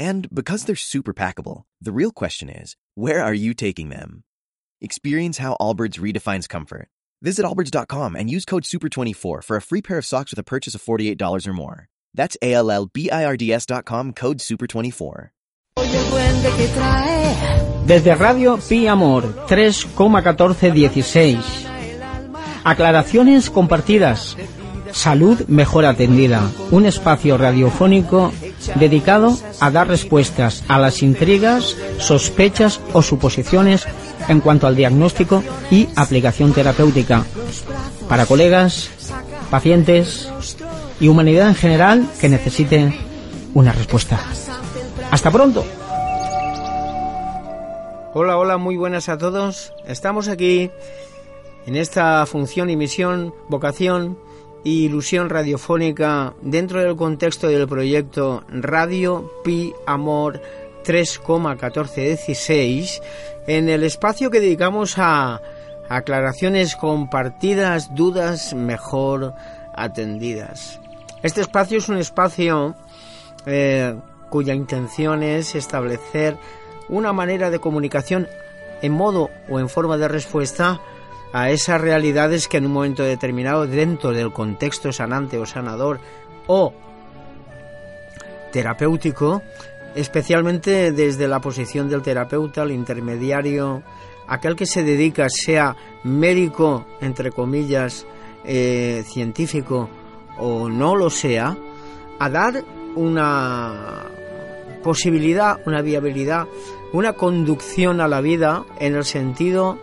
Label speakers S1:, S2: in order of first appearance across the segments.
S1: And because they're super packable, the real question is, where are you taking them? Experience how Allbirds redefines comfort. Visit allbirds.com and use code SUPER24 for a free pair of socks with a purchase of $48 or more. That's A-L-L-B-I-R-D-S.com code SUPER24.
S2: Desde Radio Pi Amor 3,1416. Aclaraciones compartidas. Salud mejor atendida. Un espacio radiofónico dedicado a dar respuestas a las intrigas, sospechas o suposiciones en cuanto al diagnóstico y aplicación terapéutica para colegas, pacientes y humanidad en general que necesite una respuesta. Hasta pronto. Hola, hola, muy buenas a todos. Estamos aquí en esta función y misión, vocación y ilusión radiofónica dentro del contexto del proyecto Radio Pi Amor 3,1416 en el espacio que dedicamos a aclaraciones compartidas, dudas mejor atendidas. Este espacio es un espacio eh, cuya intención es establecer una manera de comunicación en modo o en forma de respuesta a esas realidades que en un momento determinado dentro del contexto sanante o sanador o terapéutico, especialmente desde la posición del terapeuta, el intermediario, aquel que se dedica, sea médico, entre comillas, eh, científico o no lo sea, a dar una posibilidad, una viabilidad, una conducción a la vida en el sentido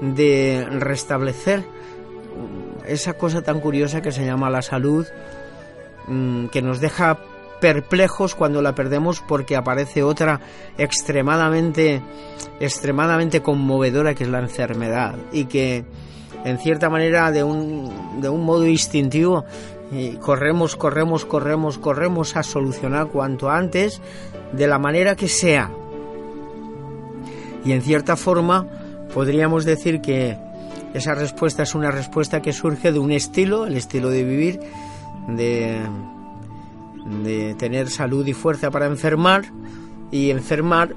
S2: de restablecer esa cosa tan curiosa que se llama la salud, mm, que nos deja perplejos cuando la perdemos porque aparece otra extremadamente extremadamente conmovedora que es la enfermedad y que en cierta manera de un, de un modo instintivo corremos, corremos, corremos, corremos a solucionar cuanto antes de la manera que sea. Y en cierta forma podríamos decir que esa respuesta es una respuesta que surge de un estilo, el estilo de vivir, de, tener salud y fuerza para enfermar y enfermar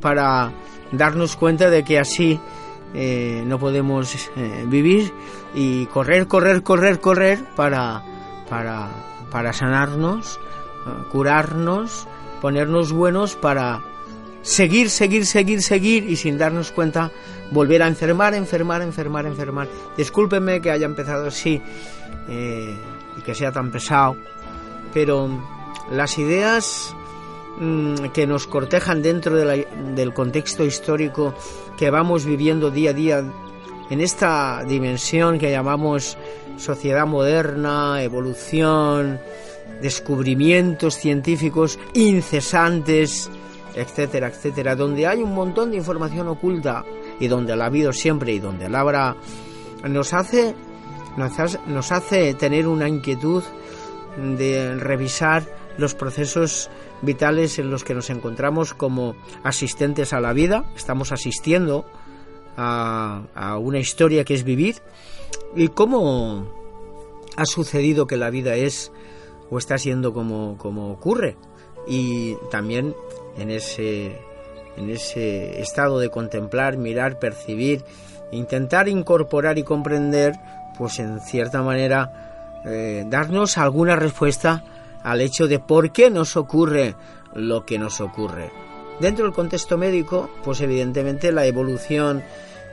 S2: para darnos cuenta de que así eh, no podemos eh, vivir y correr, correr, correr, correr para, para, para sanarnos, eh, curarnos, ponernos buenos para seguir, seguir, seguir, seguir y sin darnos cuenta volver a enfermar, enfermar, enfermar, enfermar. Discúlpenme que haya empezado así eh, y que sea tan pesado, pero las ideas mm, que nos cortejan dentro del contexto histórico que vamos viviendo día a día en esta dimensión que llamamos sociedad moderna, evolución, descubrimientos científicos incesantes, etcétera, etcétera, donde hay un montón de información oculta y donde la ha habido siempre y donde la habrá, nos hace, nos hace tener una inquietud de revisar los procesos vitales en los que nos encontramos como asistentes a la vida, estamos asistiendo a, a una historia que es vivir. Y cómo ha sucedido que la vida es o está siendo como, como ocurre y también en ese, en ese estado de contemplar, mirar, percibir, intentar incorporar y comprender, pues en cierta manera eh, darnos alguna respuesta al hecho de por qué nos ocurre lo que nos ocurre. Dentro del contexto médico, pues evidentemente la evolución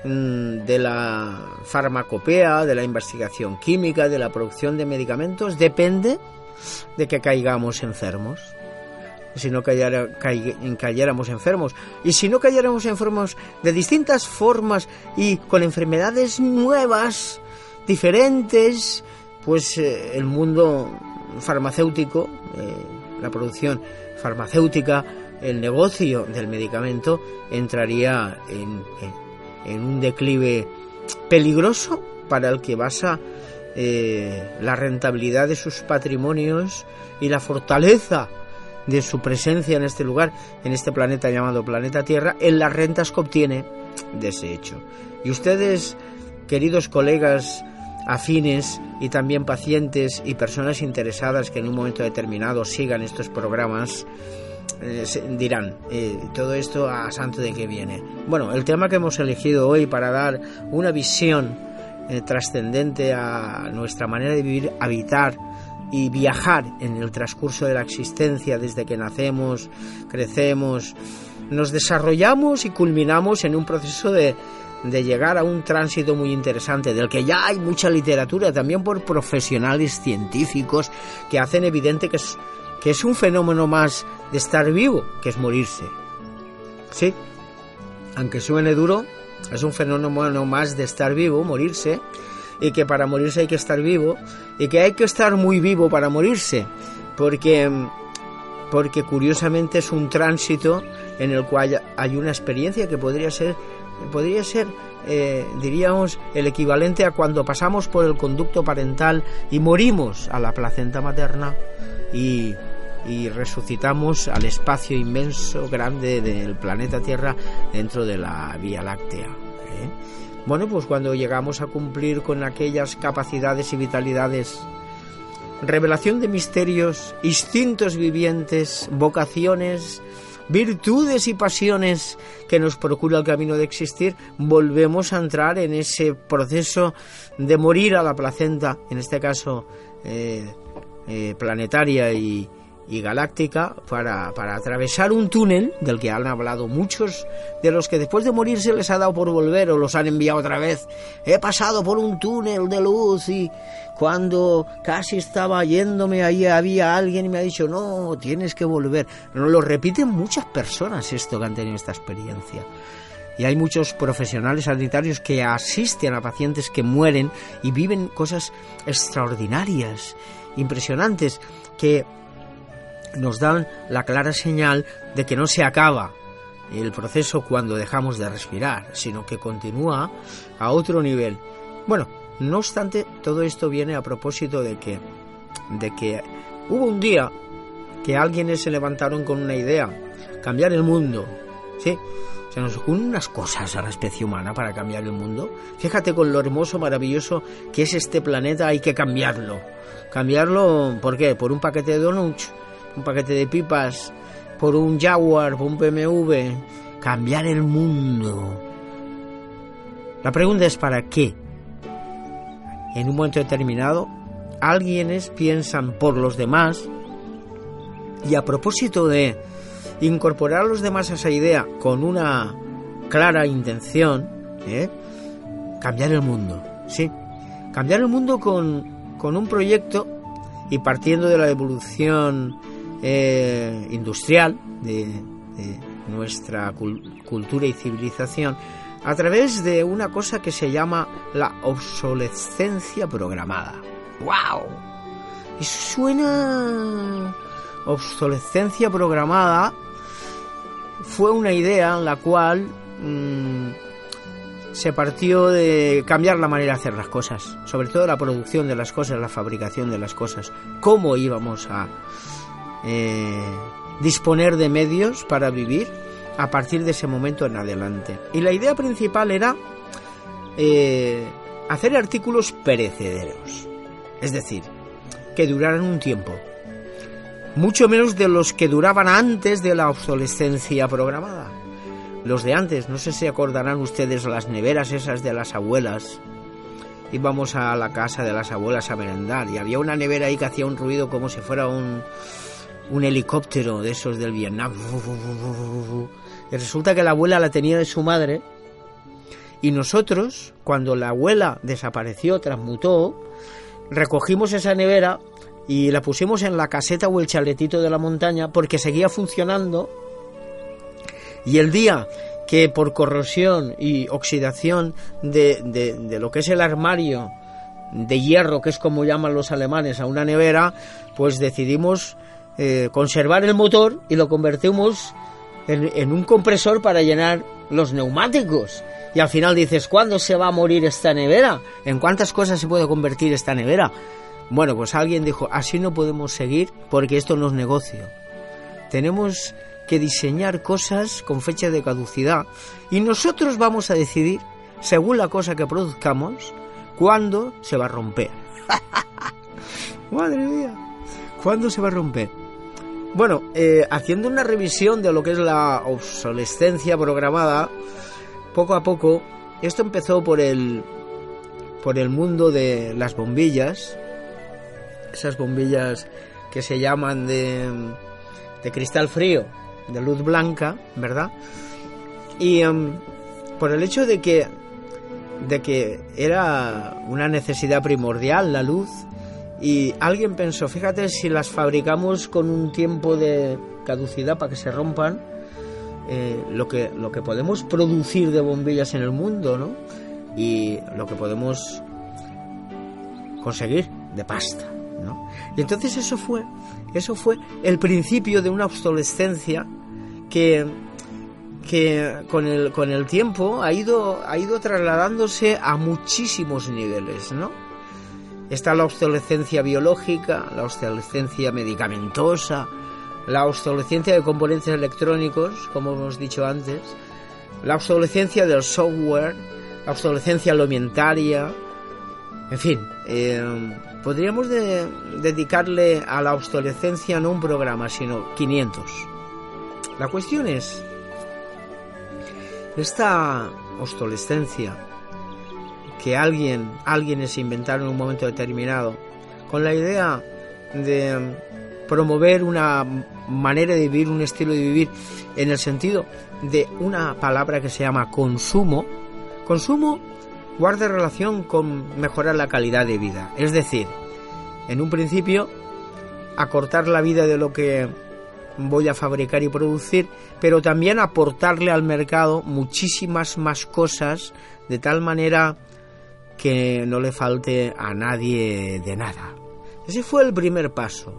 S2: mm, de la farmacopea, de la investigación química, de la producción de medicamentos, depende de que caigamos enfermos si no cayéramos enfermos. Y si no cayéramos enfermos de distintas formas y con enfermedades nuevas, diferentes, pues eh, el mundo farmacéutico, eh, la producción farmacéutica, el negocio del medicamento entraría en, en, un declive peligroso para el que basa eh, la rentabilidad de sus patrimonios y la fortaleza de su presencia en este lugar, en este planeta llamado planeta Tierra, en las rentas que obtiene de ese hecho. Y ustedes, queridos colegas afines y también pacientes y personas interesadas que en un momento determinado sigan estos programas, eh, dirán, eh, todo esto a santo de qué viene. Bueno, el tema que hemos elegido hoy para dar una visión eh, trascendente a nuestra manera de vivir, habitar y viajar en el transcurso de la existencia desde que nacemos, crecemos, nos desarrollamos y culminamos en un proceso de, de llegar a un tránsito muy interesante, del que ya hay mucha literatura, también por profesionales científicos que hacen evidente que es, que es un fenómeno más de estar vivo, que es morirse. Sí, aunque suene duro, es un fenómeno más de estar vivo, morirse, y que para morirse hay que estar vivo, y que hay que estar muy vivo para morirse, porque, porque curiosamente es un tránsito en el cual hay una experiencia que podría ser, podría ser eh, diríamos, el equivalente a cuando pasamos por el conducto parental y morimos a la placenta materna y, resucitamos al espacio inmenso, grande del planeta Tierra dentro de la Vía Láctea. ¿eh? Bueno, pues cuando llegamos a cumplir con aquellas capacidades y vitalidades, revelación de misterios, instintos vivientes, vocaciones, virtudes y pasiones que nos procura el camino de existir, volvemos a entrar en ese proceso de morir a la placenta, en este caso eh, eh, planetaria y, y galáctica para, para, atravesar un túnel del que han hablado muchos de los que después de morir se les ha dado por volver o los han enviado otra vez. He pasado por un túnel de luz y cuando casi estaba yéndome ahí había alguien y me ha dicho no, tienes que volver. Nos lo repiten muchas personas esto que han tenido esta experiencia. Y hay muchos profesionales sanitarios que asisten a pacientes que mueren y viven cosas extraordinarias, impresionantes, que nos dan la clara señal de que no se acaba el proceso cuando dejamos de respirar, sino que continúa a otro nivel. Bueno, no obstante, todo esto viene a propósito de que, de que hubo un día que alguien se levantaron con una idea, cambiar el mundo, ¿sí? Se nos ocurren unas cosas a la especie humana para cambiar el mundo. Fíjate con lo hermoso, maravilloso que es este planeta, hay que cambiarlo. Cambiarlo, ¿por qué? Por un paquete de donuts un paquete de pipas, por un Jaguar, por un BMW, cambiar el mundo. La pregunta es ¿para qué? En un momento determinado, alguienes piensan por los demás y a propósito de incorporar a los demás a esa idea con una clara intención, ¿eh? cambiar el mundo, ¿sí? Cambiar el mundo con, con un proyecto y partiendo de la evolución eh, industrial de, nuestra cultura y civilización a través de una cosa que se llama la obsolescencia programada. ¡Wow! Y suena obsolescencia programada fue una idea en la cual mm, se partió de cambiar la manera de hacer las cosas, sobre todo la producción de las cosas, la fabricación de las cosas, cómo íbamos a, eh, disponer de medios para vivir a partir de ese momento en adelante. Y la idea principal era eh, hacer artículos perecederos, es decir, que duraran un tiempo, mucho menos de los que duraban antes de la obsolescencia programada. Los de antes, no sé si acordarán ustedes las neveras esas de las abuelas. Íbamos a la casa de las abuelas a merendar y había una nevera ahí que hacía un ruido como si fuera un, un helicóptero de esos del Vietnam. Y resulta que la abuela la tenía de su madre. Y nosotros, cuando la abuela desapareció, transmutó, recogimos esa nevera y la pusimos en la caseta o el chaletito de la montaña porque seguía funcionando. Y el día que por corrosión y oxidación de, de lo que es el armario de hierro, que es como llaman los alemanes, a una nevera, pues decidimos eh, conservar el motor y lo convertimos en, un compresor para llenar los neumáticos. Y al final dices, ¿cuándo se va a morir esta nevera? ¿En cuántas cosas se puede convertir esta nevera? Bueno, pues alguien dijo, así no podemos seguir porque esto no es negocio. Tenemos que diseñar cosas con fecha de caducidad y nosotros vamos a decidir, según la cosa que produzcamos, cuándo se va a romper. Madre mía, ¿cuándo se va a romper? Bueno, eh, haciendo una revisión de lo que es la obsolescencia programada, poco a poco, esto empezó por el, por el mundo de las bombillas, esas bombillas que se llaman de, de cristal frío, de luz blanca, ¿verdad? Y em, por el hecho de que, de que era una necesidad primordial la luz, y alguien pensó, fíjate si las fabricamos con un tiempo de caducidad para que se rompan, eh, lo, que, lo que podemos producir de bombillas en el mundo, ¿no? Y lo que podemos conseguir de pasta, ¿no? Y entonces eso fue, eso fue el principio de una obsolescencia que, que con, el, con el tiempo ha ido, ha ido trasladándose a muchísimos niveles, ¿no? Está la obsolescencia biológica, la obsolescencia medicamentosa, la obsolescencia de componentes electrónicos, como hemos dicho antes, la obsolescencia del software, la obsolescencia alimentaria, en fin, eh, podríamos dedicarle a la obsolescencia no un programa, sino 500. La cuestión es, esta obsolescencia que alguien, alguien se inventaron en un momento determinado, con la idea de promover una manera de vivir, un estilo de vivir, en el sentido de una palabra que se llama consumo, consumo guarda relación con mejorar la calidad de vida. Es decir, en un principio, acortar la vida de lo que voy a fabricar y producir, pero también aportarle al mercado muchísimas más cosas de tal manera que no le falte a nadie de nada. Ese fue el primer paso.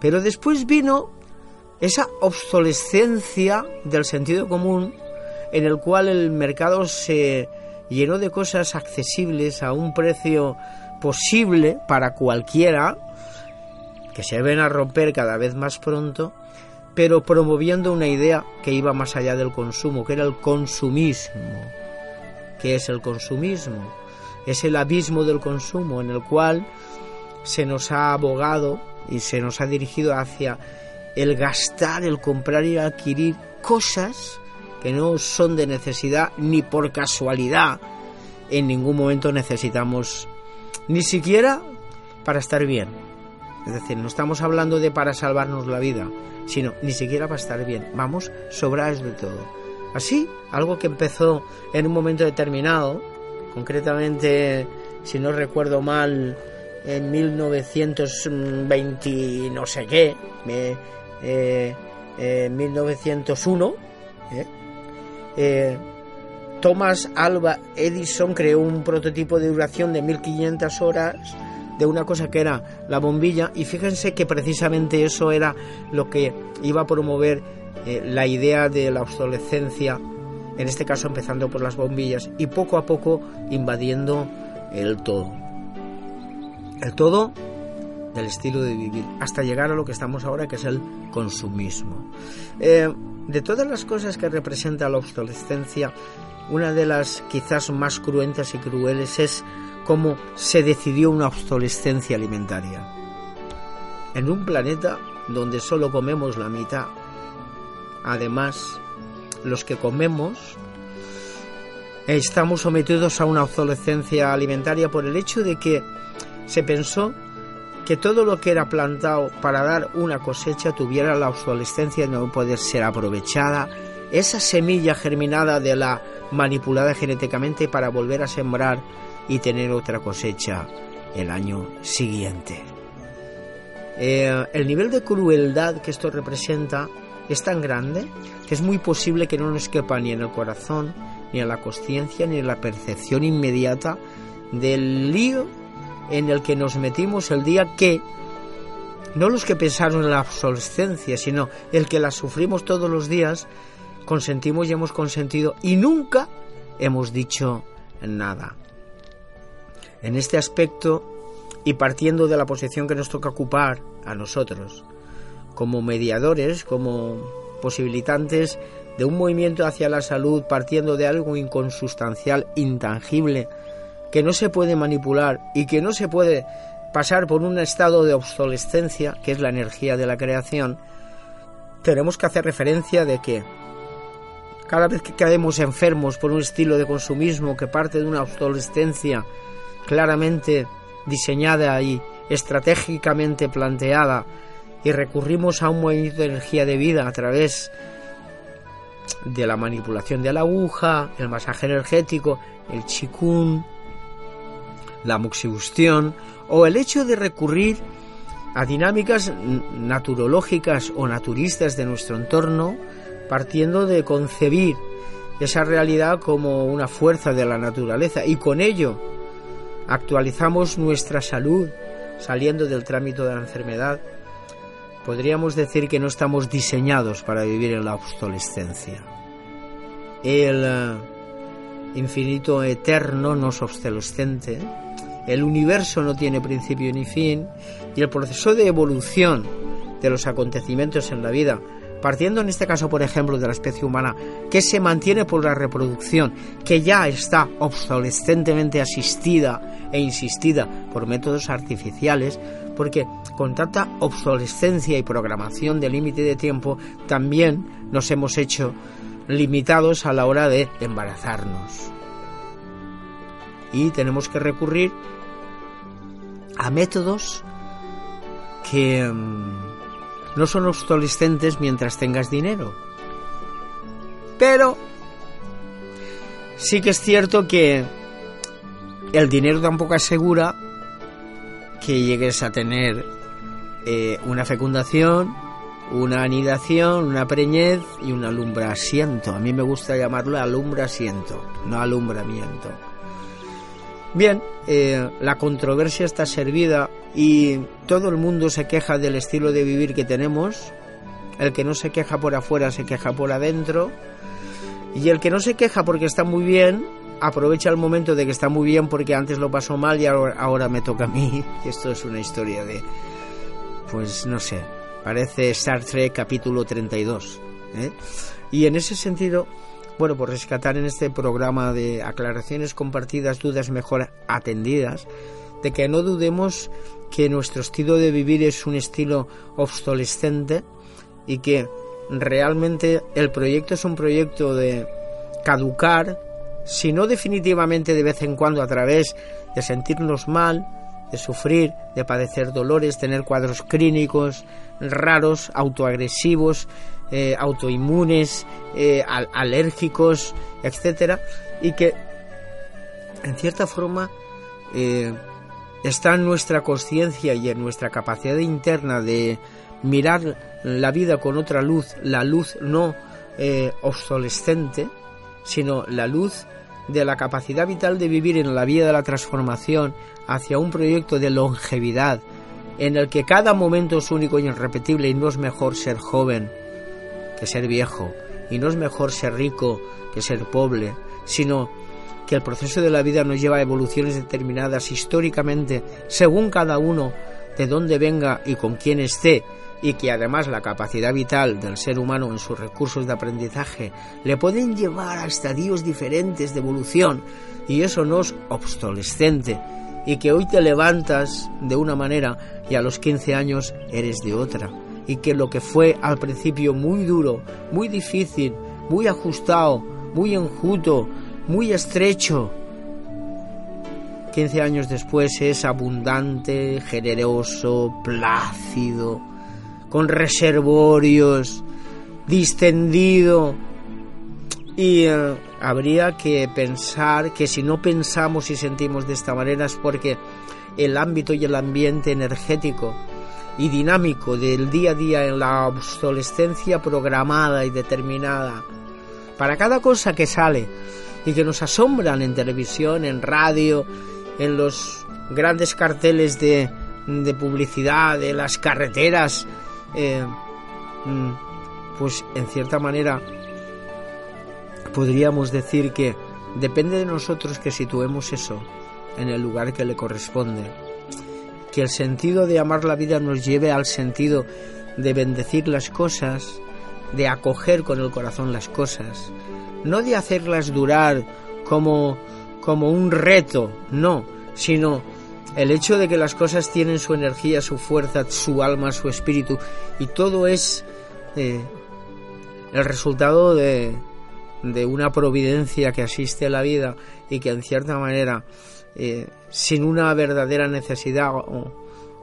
S2: Pero después vino esa obsolescencia del sentido común en el cual el mercado se llenó de cosas accesibles a un precio posible para cualquiera, que se ven a romper cada vez más pronto, pero promoviendo una idea que iba más allá del consumo, que era el consumismo. ¿Qué es el consumismo? Es el abismo del consumo en el cual se nos ha abogado y se nos ha dirigido hacia el gastar, el comprar y adquirir cosas que no son de necesidad ni por casualidad. En ningún momento necesitamos ni siquiera para estar bien. Es decir, no estamos hablando de para salvarnos la vida, sino ni siquiera para estar bien. Vamos sobrados de todo. Así, algo que empezó en un momento determinado, concretamente, si no recuerdo mal, en 1920 no sé qué, eh, 1901, eh, eh, Thomas Alba Edison creó un prototipo de duración de 1500 horas de una cosa que era la bombilla y fíjense que precisamente eso era lo que iba a promover eh, la idea de la obsolescencia, en este caso empezando por las bombillas y poco a poco invadiendo el todo el todo del estilo de vivir, hasta llegar a lo que estamos ahora, que es el consumismo. Eh, de todas las cosas que representa la obsolescencia, una de las quizás más cruentas y crueles es cómo se decidió una obsolescencia alimentaria. En un planeta donde solo comemos la mitad, además, los que comemos estamos sometidos a una obsolescencia alimentaria por el hecho de que se pensó que todo lo que era plantado para dar una cosecha tuviera la obsolescencia de no poder ser aprovechada, esa semilla germinada de la manipulada genéticamente para volver a sembrar y tener otra cosecha el año siguiente. Eh, el nivel de crueldad que esto representa es tan grande que es muy posible que no nos quepa ni en el corazón, ni en la conciencia, ni en la percepción inmediata del lío en el que nos metimos el día que no los que pensaron en la obsolescencia, sino el que la sufrimos todos los días, consentimos y hemos consentido y nunca hemos dicho nada. En este aspecto, y partiendo de la posición que nos toca ocupar a nosotros, como mediadores, como posibilitantes de un movimiento hacia la salud partiendo de algo inconsustancial, intangible, que no se puede manipular y que no se puede pasar por un estado de obsolescencia, que es la energía de la creación, tenemos que hacer referencia de que cada vez que caemos enfermos por un estilo de consumismo que parte de una obsolescencia claramente diseñada y estratégicamente planteada y recurrimos a un movimiento de energía de vida a través de la manipulación de la aguja, el masaje energético, el chikun, la moxibustión o el hecho de recurrir a dinámicas naturológicas o naturistas de nuestro entorno, partiendo de concebir esa realidad como una fuerza de la naturaleza. Y con ello actualizamos nuestra salud saliendo del trámite de la enfermedad, podríamos decir que no estamos diseñados para vivir en la obsolescencia. El eh, infinito eterno no es obsolescente, el universo no tiene principio ni fin y el proceso de evolución de los acontecimientos en la vida partiendo en este caso, por ejemplo, de la especie humana, que se mantiene por la reproducción, que ya está obsolescentemente asistida e insistida por métodos artificiales, porque con tanta obsolescencia y programación de límite de tiempo, también nos hemos hecho limitados a la hora de embarazarnos. Y tenemos que recurrir a métodos que mm, no son obsolescentes mientras tengas dinero. Pero sí que es cierto que el dinero tampoco asegura que llegues a tener eh, una fecundación, una anidación, una preñez y un alumbramiento. A mí me gusta llamarlo alumbramiento, no alumbramiento. Bien, eh, la controversia está servida y todo el mundo se queja del estilo de vivir que tenemos. El que no se queja por afuera se queja por adentro. Y el que no se queja porque está muy bien, aprovecha el momento de que está muy bien porque antes lo pasó mal y ahora, me toca a mí. Esto es una historia de... Pues no sé, parece Star Trek capítulo 32. ¿eh? Y en ese sentido bueno, por rescatar en este programa de aclaraciones compartidas, dudas mejor atendidas, de que no dudemos que nuestro estilo de vivir es un estilo obsolescente y que realmente el proyecto es un proyecto de caducar, si no definitivamente de vez en cuando a través de sentirnos mal, de sufrir, de padecer dolores, tener cuadros clínicos raros, autoagresivos, eh, autoinmunes, eh, alérgicos, etcétera, y que en cierta forma eh, está en nuestra conciencia y en nuestra capacidad interna de mirar la vida con otra luz, la luz no obsolescente, sino la luz de la capacidad vital de vivir en la vida de la transformación hacia un proyecto de longevidad en el que cada momento es único y irrepetible y no es mejor ser joven que ser viejo, y no es mejor ser rico que ser pobre, sino que el proceso de la vida nos lleva a evoluciones determinadas históricamente según cada uno de dónde venga y con quién esté, y que además la capacidad vital del ser humano en sus recursos de aprendizaje le pueden llevar a estadios diferentes de evolución, y eso no es obsolescente, y que hoy te levantas de una manera y a los 15 años eres de otra y que lo que fue al principio muy duro, muy difícil, muy ajustado, muy enjuto, muy estrecho, 15 años después es abundante, generoso, plácido, con reservorios, distendido. Y eh, habría que pensar que si no pensamos y sentimos de esta manera es porque el ámbito y el ambiente energético y dinámico del día a día en la obsolescencia programada y determinada. Para cada cosa que sale y que nos asombran en televisión, en radio, en los grandes carteles de de publicidad de las carreteras, eh, mm, pues en cierta manera podríamos decir que depende de nosotros que situemos eso en el lugar que le corresponde. Que el sentido de amar la vida nos lleve al sentido de bendecir las cosas, de acoger con el corazón las cosas, no de hacerlas durar como, como un reto, no, sino el hecho de que las cosas tienen su energía, su fuerza, su alma, su espíritu, y todo es eh, el resultado de, de una providencia que asiste a la vida y que en cierta manera, eh, sin una verdadera necesidad o,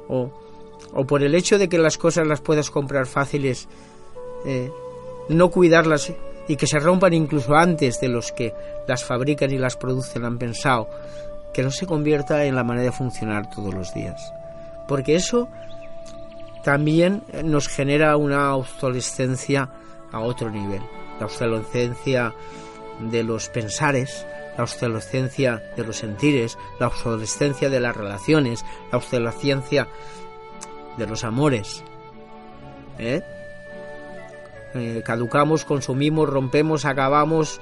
S2: o, por el hecho de que las cosas las puedas comprar fáciles, eh, no cuidarlas y que se rompan incluso antes de los que las fabrican y las producen han pensado, que no se convierta en la manera de funcionar todos los días. Porque eso también nos genera una obsolescencia a otro nivel. La obsolescencia de los pensares, la obsolescencia de los sentires, la obsolescencia de las relaciones, la obsolescencia de los amores. ¿Eh? Eh, caducamos, consumimos, rompemos, acabamos,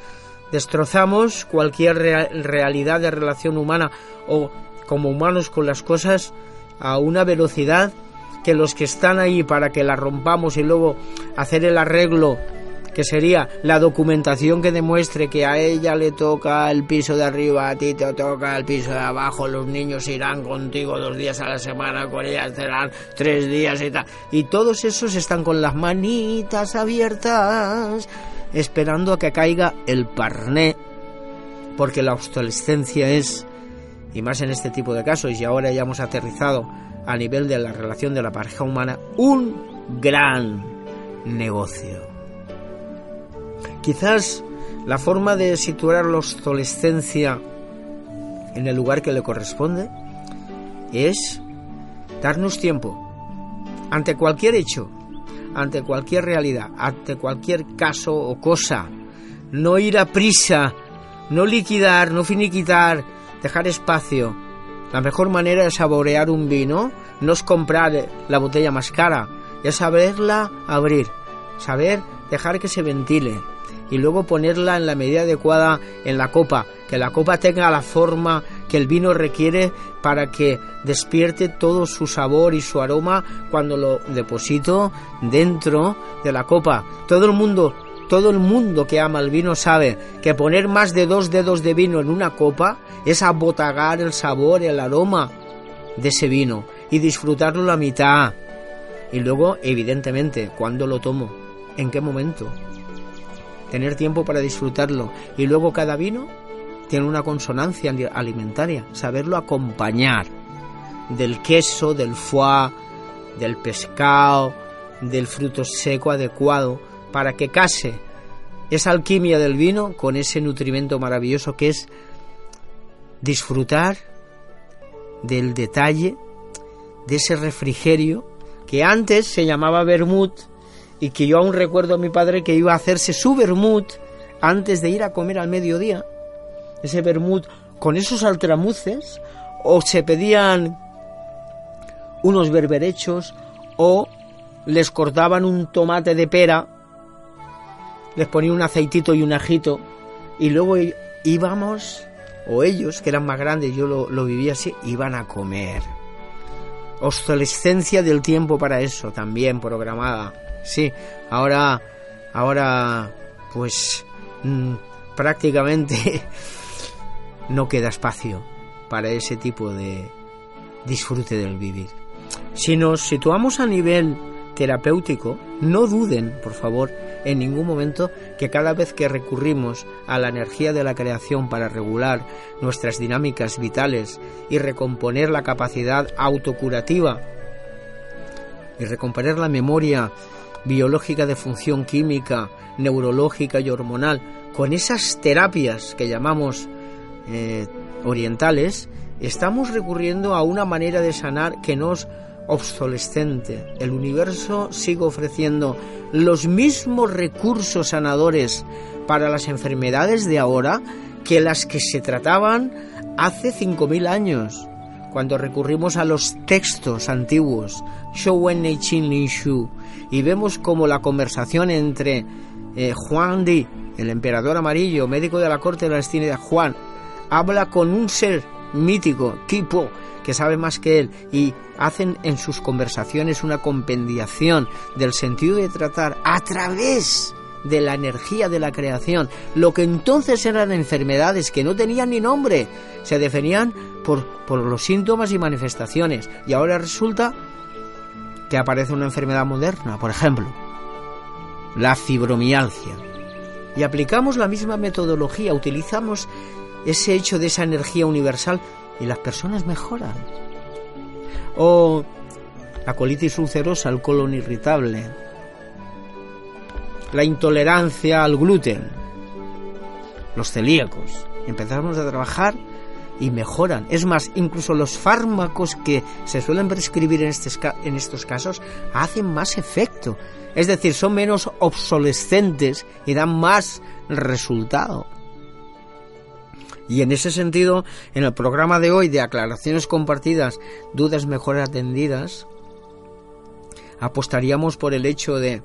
S2: destrozamos cualquier realidad de relación humana o como humanos con las cosas a una velocidad que los que están ahí para que la rompamos y luego hacer el arreglo que sería la documentación que demuestre que a ella le toca el piso de arriba, a ti te toca el piso de abajo, los niños irán contigo dos días a la semana, con ellas serán tres días y tal. Y todos esos están con las manitas abiertas, esperando a que caiga el parné, porque la obsolescencia es, y más en este tipo de casos, y ahora ya hemos aterrizado a nivel de la relación de la pareja humana, un gran negocio. Quizás la forma de situar la obsolescencia en el lugar que le corresponde es darnos tiempo ante cualquier hecho, ante cualquier realidad, ante cualquier caso o cosa. No ir a prisa, no liquidar, no finiquitar, dejar espacio. La mejor manera de saborear un vino no es comprar la botella más cara, es saberla abrir, saber dejar que se ventile, y luego ponerla en la medida adecuada en la copa, que la copa tenga la forma que el vino requiere para que despierte todo su sabor y su aroma cuando lo deposito dentro de la copa. Todo el mundo, todo el mundo que ama el vino sabe que poner más de dos dedos de vino en una copa es abotagar el sabor, el aroma de ese vino y disfrutarlo la mitad. Y luego, evidentemente, cuando lo tomo, en qué momento, tener tiempo para disfrutarlo. Y luego cada vino tiene una consonancia alimentaria, saberlo acompañar del queso, del foie, del pescado, del fruto seco adecuado, para que case esa alquimia del vino con ese nutrimento maravilloso que es disfrutar del detalle, de ese refrigerio que antes se llamaba vermut y que yo aún recuerdo a mi padre que iba a hacerse su vermut antes de ir a comer al mediodía. Ese vermut con esos altramuces o se pedían unos berberechos o les cortaban un tomate de pera, les ponían un aceitito y un ajito y luego íbamos, o ellos que eran más grandes, yo lo, lo vivía así, iban a comer. Obsolescencia del tiempo para eso también programada. Sí, ahora, ahora, pues mm, prácticamente no queda espacio para ese tipo de disfrute del vivir. Si nos situamos a nivel terapéutico, no duden, por favor, en ningún momento que cada vez que recurrimos a la energía de la creación para regular nuestras dinámicas vitales y recomponer la capacidad autocurativa y recomponer la memoria biológica de función química, neurológica y hormonal, con esas terapias que llamamos eh, orientales, estamos recurriendo a una manera de sanar que no es obsolescente. El universo sigue ofreciendo los mismos recursos sanadores para las enfermedades de ahora que las que se trataban hace 5.000 años cuando recurrimos a los textos antiguos, Wen Chin Lin Shu, y vemos como la conversación entre eh, Juan Di, el emperador amarillo, médico de la corte de la de Juan, habla con un ser mítico, Kipo, que sabe más que él, y hacen en sus conversaciones una compendiación del sentido de tratar a través de la energía de la creación. Lo que entonces eran enfermedades que no tenían ni nombre, se definían por, por los síntomas y manifestaciones. Y ahora resulta que aparece una enfermedad moderna, por ejemplo, la fibromialgia. Y aplicamos la misma metodología, utilizamos ese hecho de esa energía universal y las personas mejoran. O la colitis ulcerosa, el colon irritable, la intolerancia al gluten, los celíacos. Empezamos a trabajar y mejoran. Es más, incluso los fármacos que se suelen prescribir en, en estos casos hacen más efecto. Es decir, son menos obsolescentes y dan más resultado. Y en ese sentido, en el programa de hoy de aclaraciones compartidas, dudas mejor atendidas, apostaríamos por el hecho de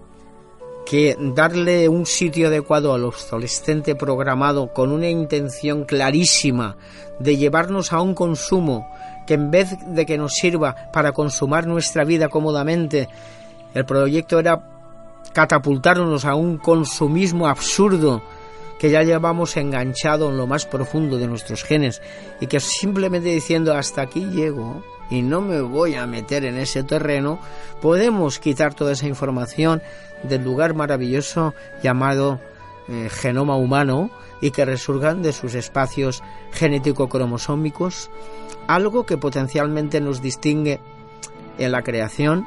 S2: que darle un sitio adecuado al obsolescente programado con una intención clarísima de llevarnos a un consumo que en vez de que nos sirva para consumar nuestra vida cómodamente, el proyecto era catapultarnos a un consumismo absurdo que ya llevamos enganchado en lo más profundo de nuestros genes y que simplemente diciendo hasta aquí llego y no me voy a meter en ese terreno, podemos quitar toda esa información del lugar maravilloso llamado eh, genoma humano y que resurgan de sus espacios genético-cromosómicos, algo que potencialmente nos distingue en la creación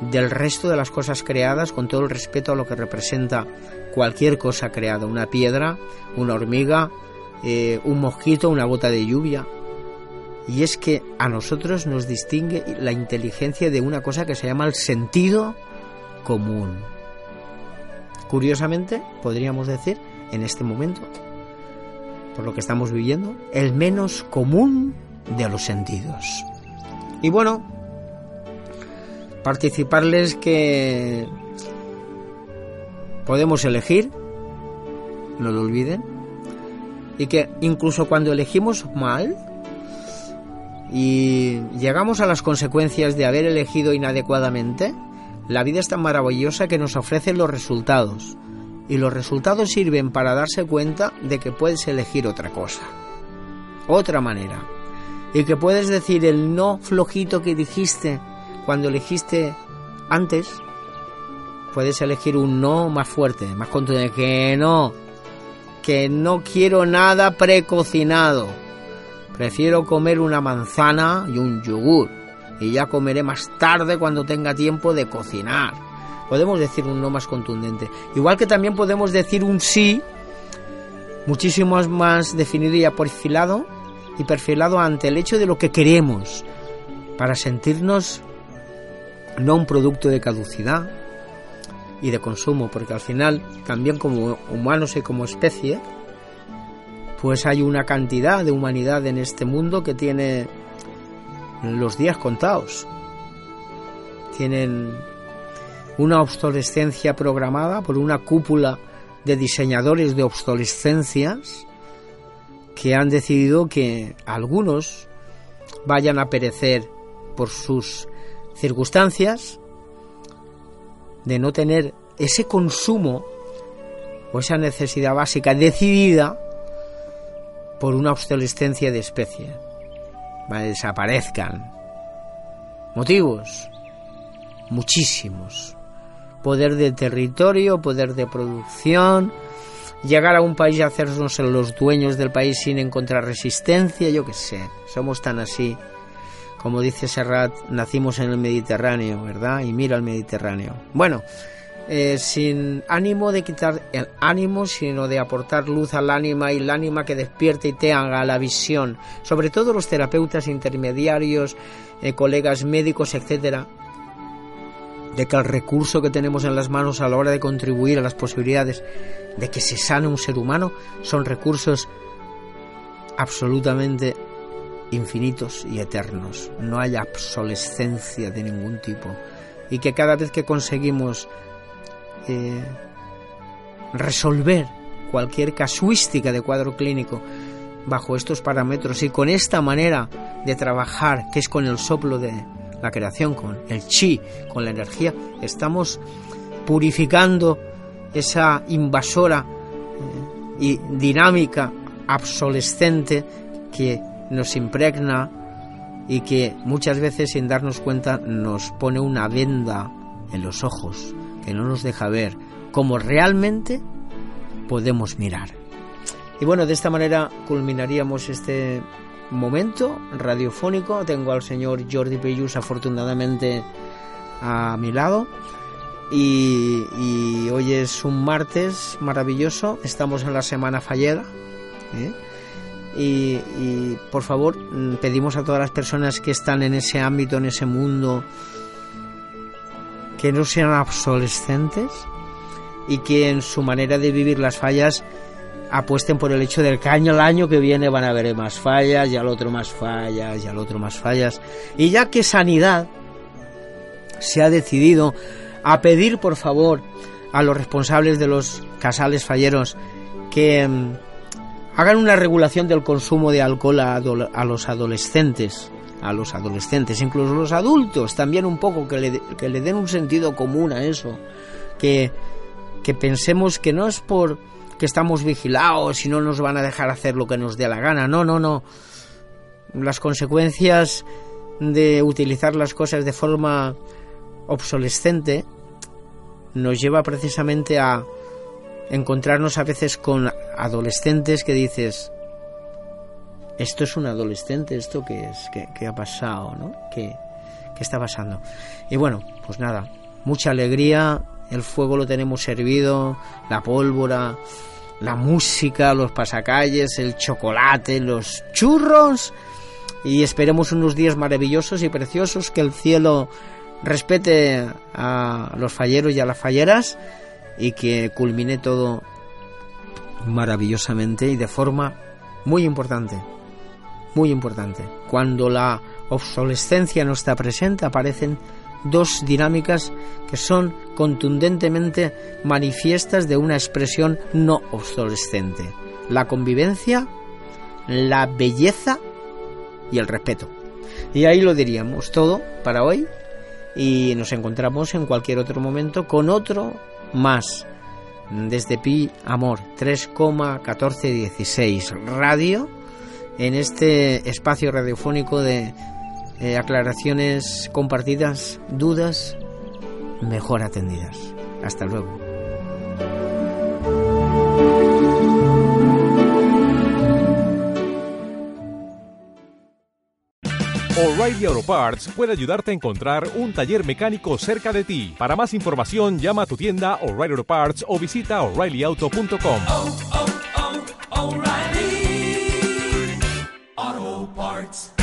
S2: del resto de las cosas creadas con todo el respeto a lo que representa cualquier cosa creada, una piedra, una hormiga, eh, un mosquito, una gota de lluvia. Y es que a nosotros nos distingue la inteligencia de una cosa que se llama el sentido común. Curiosamente, podríamos decir, en este momento, por lo que estamos viviendo, el menos común de los sentidos. Y bueno, participarles que podemos elegir, no lo olviden, y que incluso cuando elegimos mal y llegamos a las consecuencias de haber elegido inadecuadamente, la vida es tan maravillosa que nos ofrece los resultados. Y los resultados sirven para darse cuenta de que puedes elegir otra cosa. Otra manera. Y que puedes decir el no flojito que dijiste cuando elegiste antes. Puedes elegir un no más fuerte, más contundente. Que no. Que no quiero nada precocinado. Prefiero comer una manzana y un yogur y ya comeré más tarde cuando tenga tiempo de cocinar. Podemos decir un no más contundente. Igual que también podemos decir un sí muchísimo más definido y perfilado y perfilado ante el hecho de lo que queremos para sentirnos no un producto de caducidad y de consumo, porque al final también como humanos y como especie, pues hay una cantidad de humanidad en este mundo que tiene los días contados. Tienen una obsolescencia programada por una cúpula de diseñadores de obsolescencias que han decidido que algunos vayan a perecer por sus circunstancias de no tener ese consumo o esa necesidad básica decidida por una obsolescencia de especie desaparezcan. Motivos, muchísimos. Poder de territorio, poder de producción, llegar a un país y hacernos los dueños del país sin encontrar resistencia, yo qué sé, somos tan así. Como dice Serrat, nacimos en el Mediterráneo, ¿verdad? Y mira el Mediterráneo. Bueno, eh, sin ánimo de quitar el ánimo, sino de aportar luz al ánima y el ánima que despierte y te haga la visión. Sobre todo los terapeutas intermediarios, eh, colegas médicos, etcétera, de que el recurso que tenemos en las manos a la hora de contribuir a las posibilidades de que se sane un ser humano son recursos absolutamente infinitos y eternos. No hay obsolescencia de ningún tipo. Y que cada vez que conseguimos eh, resolver cualquier casuística de cuadro clínico bajo estos parámetros y con esta manera de trabajar, que es con el soplo de la creación, con el chi, con la energía, estamos purificando esa invasora eh, y dinámica obsolescente que nos impregna y que muchas veces sin darnos cuenta nos pone una venda en los ojos que no nos deja ver cómo realmente podemos mirar. Y bueno, de esta manera culminaríamos este momento radiofónico. Tengo al señor Jordi Pellus afortunadamente a mi lado. Y, hoy es un martes maravilloso, estamos en la semana fallera. ¿eh? Y, por favor, pedimos a todas las personas que están en ese ámbito, en ese mundo, que no sean obsolescentes y que en su manera de vivir las fallas apuesten por el hecho del que año al año que viene van a haber más fallas, y al otro más fallas, y al otro más fallas. Y ya que sanidad se ha decidido a pedir por favor a los responsables de los casales falleros que mm, hagan una regulación del consumo de alcohol a, los adolescentes, a los adolescentes, incluso los adultos, también un poco que le, que le den un sentido común a eso, que, que pensemos que no es por que estamos vigilados y no nos van a dejar hacer lo que nos dé la gana, no, no, no. Las consecuencias de utilizar las cosas de forma obsolescente nos lleva precisamente a encontrarnos a veces con adolescentes que dices, esto es un adolescente, esto que es, ¿Qué, ha pasado, ¿no? ¿Qué, ¿Qué está pasando? Y bueno, pues nada, mucha alegría, el fuego lo tenemos servido, la pólvora, la música, los pasacalles, el chocolate, los churros y esperemos unos días maravillosos y preciosos que el cielo respete a los falleros y a las falleras y que culmine todo maravillosamente y de forma muy importante, muy importante. Cuando la obsolescencia no está presente aparecen dos dinámicas que son contundentemente manifiestas de una expresión no obsolescente. La convivencia, la belleza y el respeto. Y ahí lo diríamos todo para hoy y nos encontramos en cualquier otro momento con otro más desde Pi Amor 3,1416 radio en este espacio radiofónico de eh, aclaraciones compartidas, dudas mejor atendidas. Hasta luego.
S3: O'Reilly Auto Parts puede ayudarte a encontrar un taller mecánico cerca de ti. Para más información, llama a tu tienda O'Reilly Auto Parts o visita oreillyauto.com. parts.